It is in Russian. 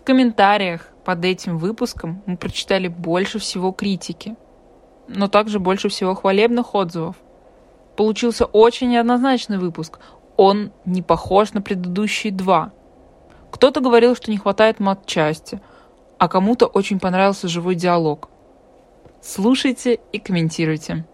В комментариях под этим выпуском мы прочитали больше всего критики, но также больше всего хвалебных отзывов. Получился очень неоднозначный выпуск. Он не похож на предыдущие два. Кто-то говорил, что не хватает матчасти, а кому-то очень понравился живой диалог. Слушайте и комментируйте.